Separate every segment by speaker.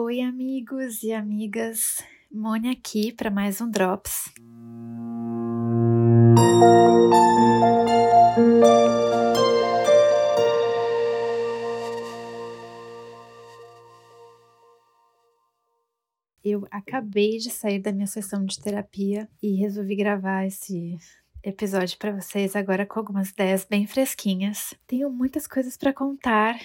Speaker 1: Oi, amigos e amigas. Mônia aqui para mais um Drops. Eu acabei de sair da minha sessão de terapia e resolvi gravar esse episódio para vocês agora com algumas ideias bem fresquinhas. Tenho muitas coisas para contar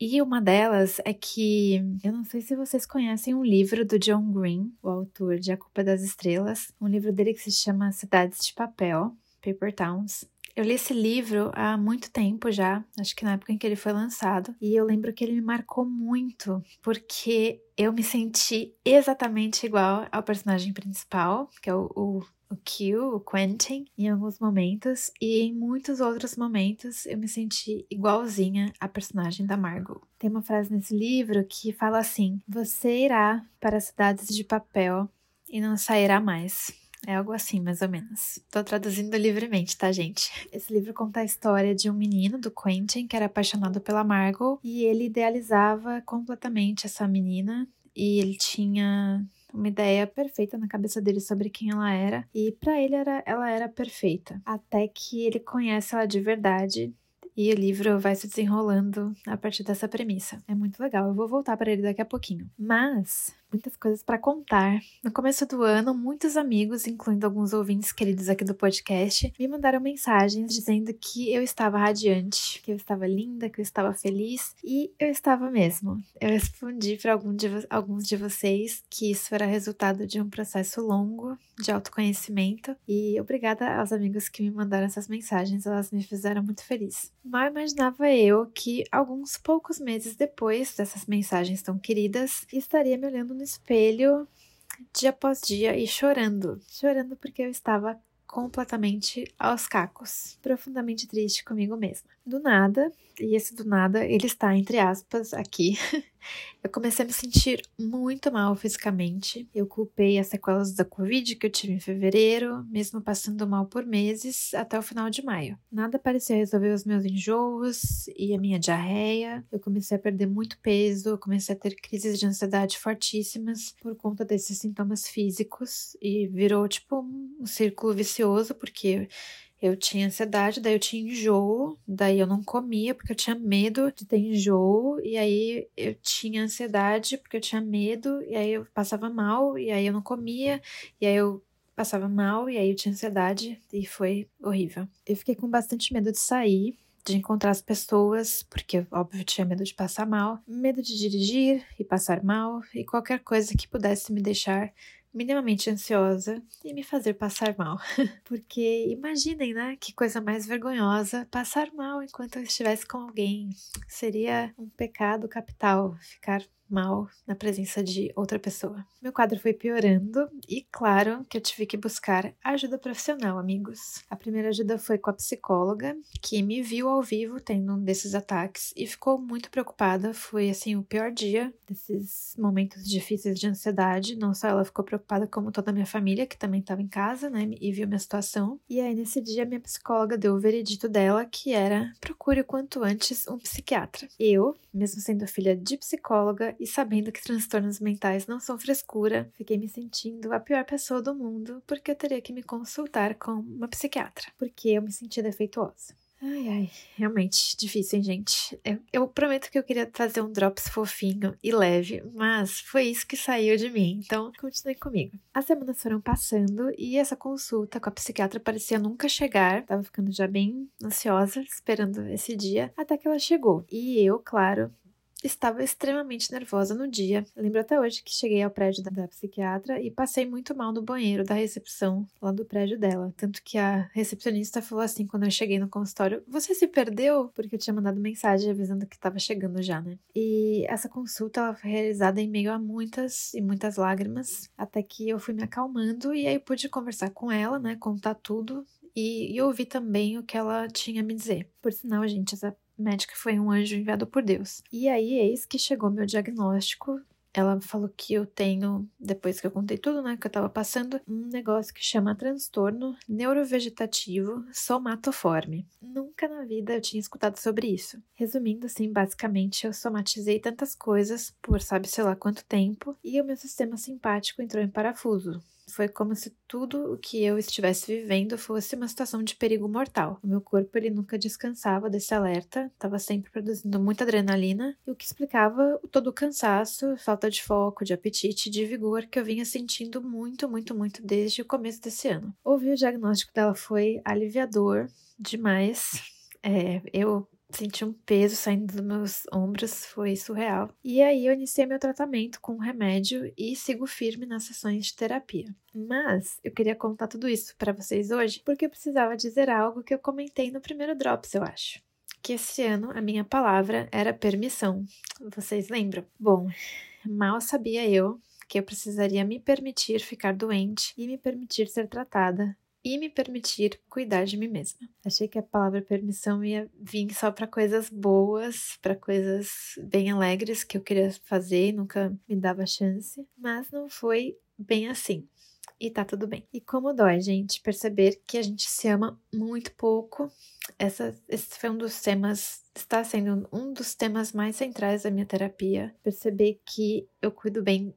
Speaker 1: e uma delas é que eu não sei se vocês conhecem um livro do John Green, o autor de A Culpa das Estrelas, um livro dele que se chama Cidades de Papel, Paper Towns. Eu li esse livro há muito tempo já, acho que na época em que ele foi lançado, e eu lembro que ele me marcou muito, porque eu me senti exatamente igual ao personagem principal, que é o, o o Q, o Quentin, em alguns momentos, e em muitos outros momentos eu me senti igualzinha à personagem da Margot. Tem uma frase nesse livro que fala assim: Você irá para cidades de papel e não sairá mais. É algo assim, mais ou menos. Tô traduzindo livremente, tá, gente? Esse livro conta a história de um menino, do Quentin, que era apaixonado pela Margot, e ele idealizava completamente essa menina, e ele tinha uma ideia perfeita na cabeça dele sobre quem ela era e para ele era, ela era perfeita. Até que ele conhece ela de verdade e o livro vai se desenrolando a partir dessa premissa. É muito legal, eu vou voltar para ele daqui a pouquinho. Mas muitas coisas para contar. No começo do ano, muitos amigos, incluindo alguns ouvintes queridos aqui do podcast, me mandaram mensagens dizendo que eu estava radiante, que eu estava linda, que eu estava feliz e eu estava mesmo. Eu respondi para algum alguns de vocês que isso era resultado de um processo longo de autoconhecimento e obrigada aos amigos que me mandaram essas mensagens, elas me fizeram muito feliz. Mal imaginava eu que alguns poucos meses depois dessas mensagens tão queridas, estaria me olhando no espelho dia após dia e chorando. Chorando porque eu estava completamente aos cacos, profundamente triste comigo mesma. Do nada, e esse do nada, ele está entre aspas aqui. Eu comecei a me sentir muito mal fisicamente. Eu culpei as sequelas da Covid que eu tive em fevereiro, mesmo passando mal por meses até o final de maio. Nada parecia resolver os meus enjoos e a minha diarreia. Eu comecei a perder muito peso, comecei a ter crises de ansiedade fortíssimas por conta desses sintomas físicos e virou tipo um círculo vicioso porque eu tinha ansiedade, daí eu tinha enjoo, daí eu não comia porque eu tinha medo de ter enjoo, e aí eu tinha ansiedade porque eu tinha medo, e aí eu passava mal, e aí eu não comia, e aí eu passava mal, e aí eu tinha ansiedade, e foi horrível. Eu fiquei com bastante medo de sair, de encontrar as pessoas, porque óbvio tinha medo de passar mal, medo de dirigir e passar mal, e qualquer coisa que pudesse me deixar minimamente ansiosa e me fazer passar mal. Porque imaginem, né? Que coisa mais vergonhosa passar mal enquanto eu estivesse com alguém. Seria um pecado capital ficar mal na presença de outra pessoa. Meu quadro foi piorando e, claro, que eu tive que buscar ajuda profissional, amigos. A primeira ajuda foi com a psicóloga, que me viu ao vivo tendo um desses ataques e ficou muito preocupada. Foi, assim, o pior dia desses momentos difíceis de ansiedade. Não só ela ficou preocupada, como toda a minha família, que também estava em casa, né, e viu minha situação. E aí, nesse dia, minha psicóloga deu o veredito dela, que era procure o quanto antes um psiquiatra. Eu, mesmo sendo filha de psicóloga, e sabendo que transtornos mentais não são frescura, fiquei me sentindo a pior pessoa do mundo porque eu teria que me consultar com uma psiquiatra, porque eu me sentia defeituosa. Ai, ai, realmente difícil, hein, gente? Eu, eu, prometo que eu queria fazer um drops fofinho e leve, mas foi isso que saiu de mim, então continue comigo. As semanas foram passando e essa consulta com a psiquiatra parecia nunca chegar, tava ficando já bem ansiosa, esperando esse dia, até que ela chegou. E eu, claro, estava extremamente nervosa no dia. lembro até hoje que cheguei ao prédio da, psiquiatra e passei muito mal no banheiro da recepção lá do prédio dela. Tanto que a recepcionista falou assim quando eu cheguei no consultório: Você se perdeu? Porque eu tinha mandado mensagem avisando que estava chegando já, né? E essa consulta ela foi realizada em meio a muitas e muitas lágrimas, até que eu fui me acalmando e aí pude conversar com ela, né? Contar tudo e, e ouvir também o que ela tinha a me dizer. Por sinal, gente, essa médica foi um anjo enviado por Deus. E aí, eis que chegou meu diagnóstico ela falou que eu tenho, depois que eu contei tudo, né, que eu tava passando, um negócio que chama transtorno neurovegetativo somatoforme. Nunca na vida eu tinha escutado sobre isso. Resumindo, assim, basicamente, eu somatizei tantas coisas por sabe-se lá quanto tempo e o meu sistema simpático entrou em parafuso. Foi como se tudo o que eu estivesse vivendo fosse uma situação de perigo mortal. O meu corpo ele nunca descansava desse alerta, estava sempre produzindo muita adrenalina, o que explicava todo o cansaço, falta de foco, de apetite, de vigor que eu vinha sentindo muito, muito, muito desde o começo desse ano. Ouvir o diagnóstico dela foi aliviador demais. É, eu senti um peso saindo dos meus ombros, foi surreal. E aí eu iniciei meu tratamento com remédio e sigo firme nas sessões de terapia. Mas eu queria contar tudo isso para vocês hoje porque eu precisava dizer algo que eu comentei no primeiro Drops, eu acho. Que esse ano a minha palavra era permissão. Vocês lembram? Bom, mal sabia eu que eu precisaria me permitir ficar doente e me permitir ser tratada e me permitir cuidar de mim mesma. Achei que a palavra permissão ia vir só para coisas boas, para coisas bem alegres que eu queria fazer e nunca me dava chance, mas não foi bem assim. E tá tudo bem. E como dói, gente, perceber que a gente se ama muito pouco. Essa, esse foi um dos temas, está sendo um dos temas mais centrais da minha terapia. Perceber que eu cuido bem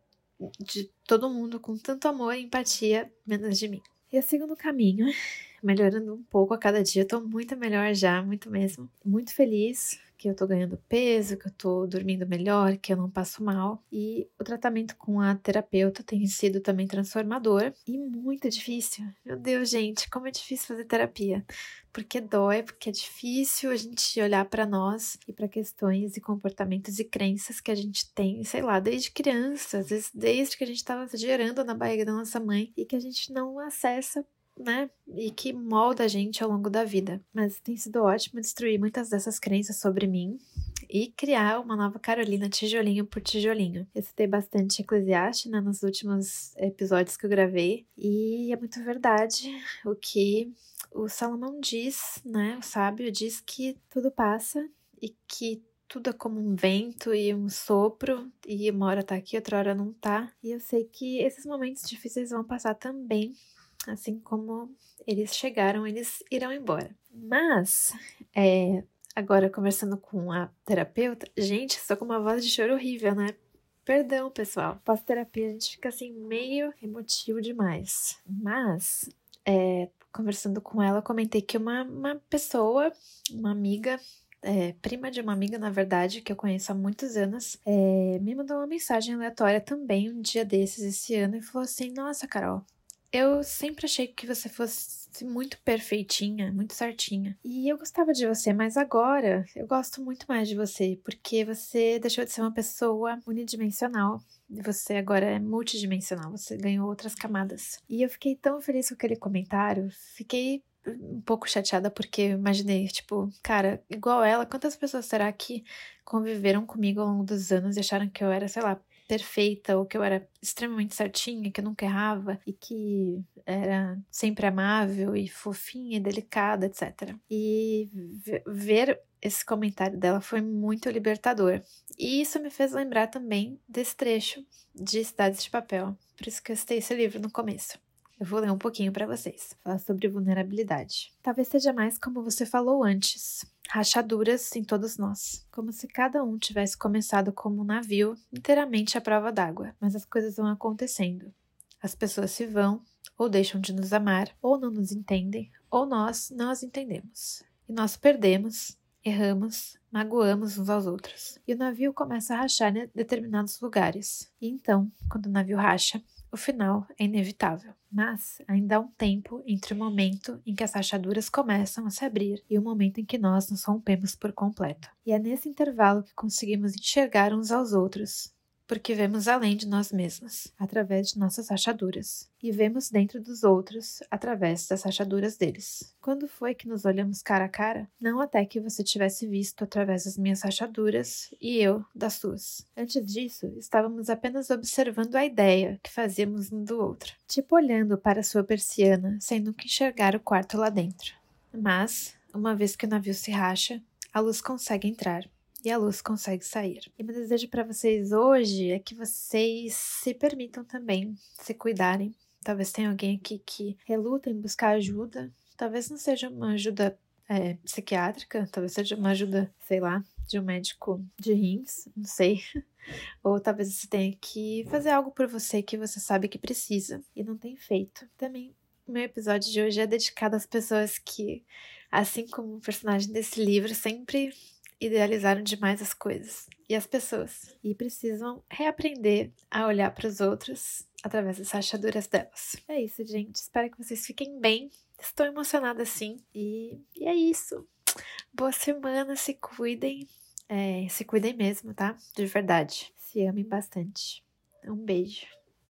Speaker 1: de todo mundo com tanto amor e empatia, menos de mim. Eu sigo no caminho, melhorando um pouco a cada dia. Tô muito melhor já, muito mesmo. Muito feliz que eu tô ganhando peso, que eu tô dormindo melhor, que eu não passo mal. E o tratamento com a terapeuta tem sido também transformador e muito difícil. Meu Deus, gente, como é difícil fazer terapia. Porque dói, porque é difícil a gente olhar para nós e para questões e comportamentos e crenças que a gente tem, sei lá, desde criança, às vezes desde que a gente estava gerando na barriga da nossa mãe e que a gente não acessa né? E que molda a gente ao longo da vida. Mas tem sido ótimo destruir muitas dessas crenças sobre mim e criar uma nova Carolina tijolinho por tijolinho. Eu citei bastante Eclesiastes né, nos últimos episódios que eu gravei e é muito verdade o que o Salomão diz, né? O sábio diz que tudo passa e que tudo é como um vento e um sopro, e uma hora tá aqui, outra hora não tá. E eu sei que esses momentos difíceis vão passar também assim como eles chegaram, eles irão embora. Mas, é, agora conversando com a terapeuta, gente, estou com uma voz de choro horrível, né? Perdão, pessoal. Pós-terapia a gente fica assim meio emotivo demais. Mas, é, conversando com ela, comentei que uma, uma pessoa, uma amiga, é, prima de uma amiga, na verdade, que eu conheço há muitos anos, é, me mandou uma mensagem aleatória também um dia desses esse ano e falou assim: Nossa, Carol, eu sempre achei que você fosse muito perfeitinha, muito certinha. E eu gostava de você, mas agora eu gosto muito mais de você, porque você deixou de ser uma pessoa unidimensional. Você agora é multidimensional, você ganhou outras camadas. E eu fiquei tão feliz com aquele comentário, fiquei um pouco chateada porque imaginei, tipo, cara, igual ela, quantas pessoas será que conviveram comigo ao longo dos anos e acharam que eu era, sei lá, perfeita, ou que eu era extremamente certinha, que eu nunca errava e que era sempre amável e fofinha e delicada, etc. E ver esse comentário dela foi muito libertador. E isso me fez lembrar também desse trecho de Cidades de Papel. Por isso que eu citei esse livro no começo. Eu vou ler um pouquinho para vocês. Fala sobre vulnerabilidade. Talvez seja mais como você falou antes rachaduras em todos nós, como se cada um tivesse começado como um navio inteiramente à prova d'água. Mas as coisas vão acontecendo. As pessoas se vão, ou deixam de nos amar, ou não nos entendem, ou nós não as entendemos. E nós perdemos, erramos, magoamos uns aos outros. E o navio começa a rachar em determinados lugares. E então, quando o navio racha, o final é inevitável, mas ainda há um tempo entre o momento em que as rachaduras começam a se abrir e o momento em que nós nos rompemos por completo. E é nesse intervalo que conseguimos enxergar uns aos outros, porque vemos além de nós mesmos, através de nossas rachaduras, e vemos dentro dos outros através das rachaduras deles. Quando foi que nos olhamos cara a cara? Não até que você tivesse visto através das minhas rachaduras e eu das suas. Antes disso, estávamos apenas observando a ideia que fazíamos um do outro, tipo olhando para sua persiana, sem nunca enxergar o quarto lá dentro. Mas, uma vez que o navio se racha, a luz consegue entrar e a luz consegue sair. E meu desejo para vocês hoje é que vocês se permitam também se cuidarem. Talvez tenha alguém aqui que reluta em buscar ajuda. Talvez não seja uma ajuda é, psiquiátrica, talvez seja uma ajuda, sei lá, de um médico de rins, não sei. Ou talvez você tenha que fazer algo por você que você sabe que precisa e não tem feito. Também meu episódio de hoje é dedicado às pessoas que, assim como o personagem desse livro, sempre idealizaram demais as coisas e as pessoas e precisam reaprender a olhar para os outros através das rachaduras delas. É isso, gente. Espero que vocês fiquem bem. Estou emocionada sim. E, e é isso. Boa semana, se cuidem. É, se cuidem mesmo, tá? De verdade. Se amem bastante. Um beijo.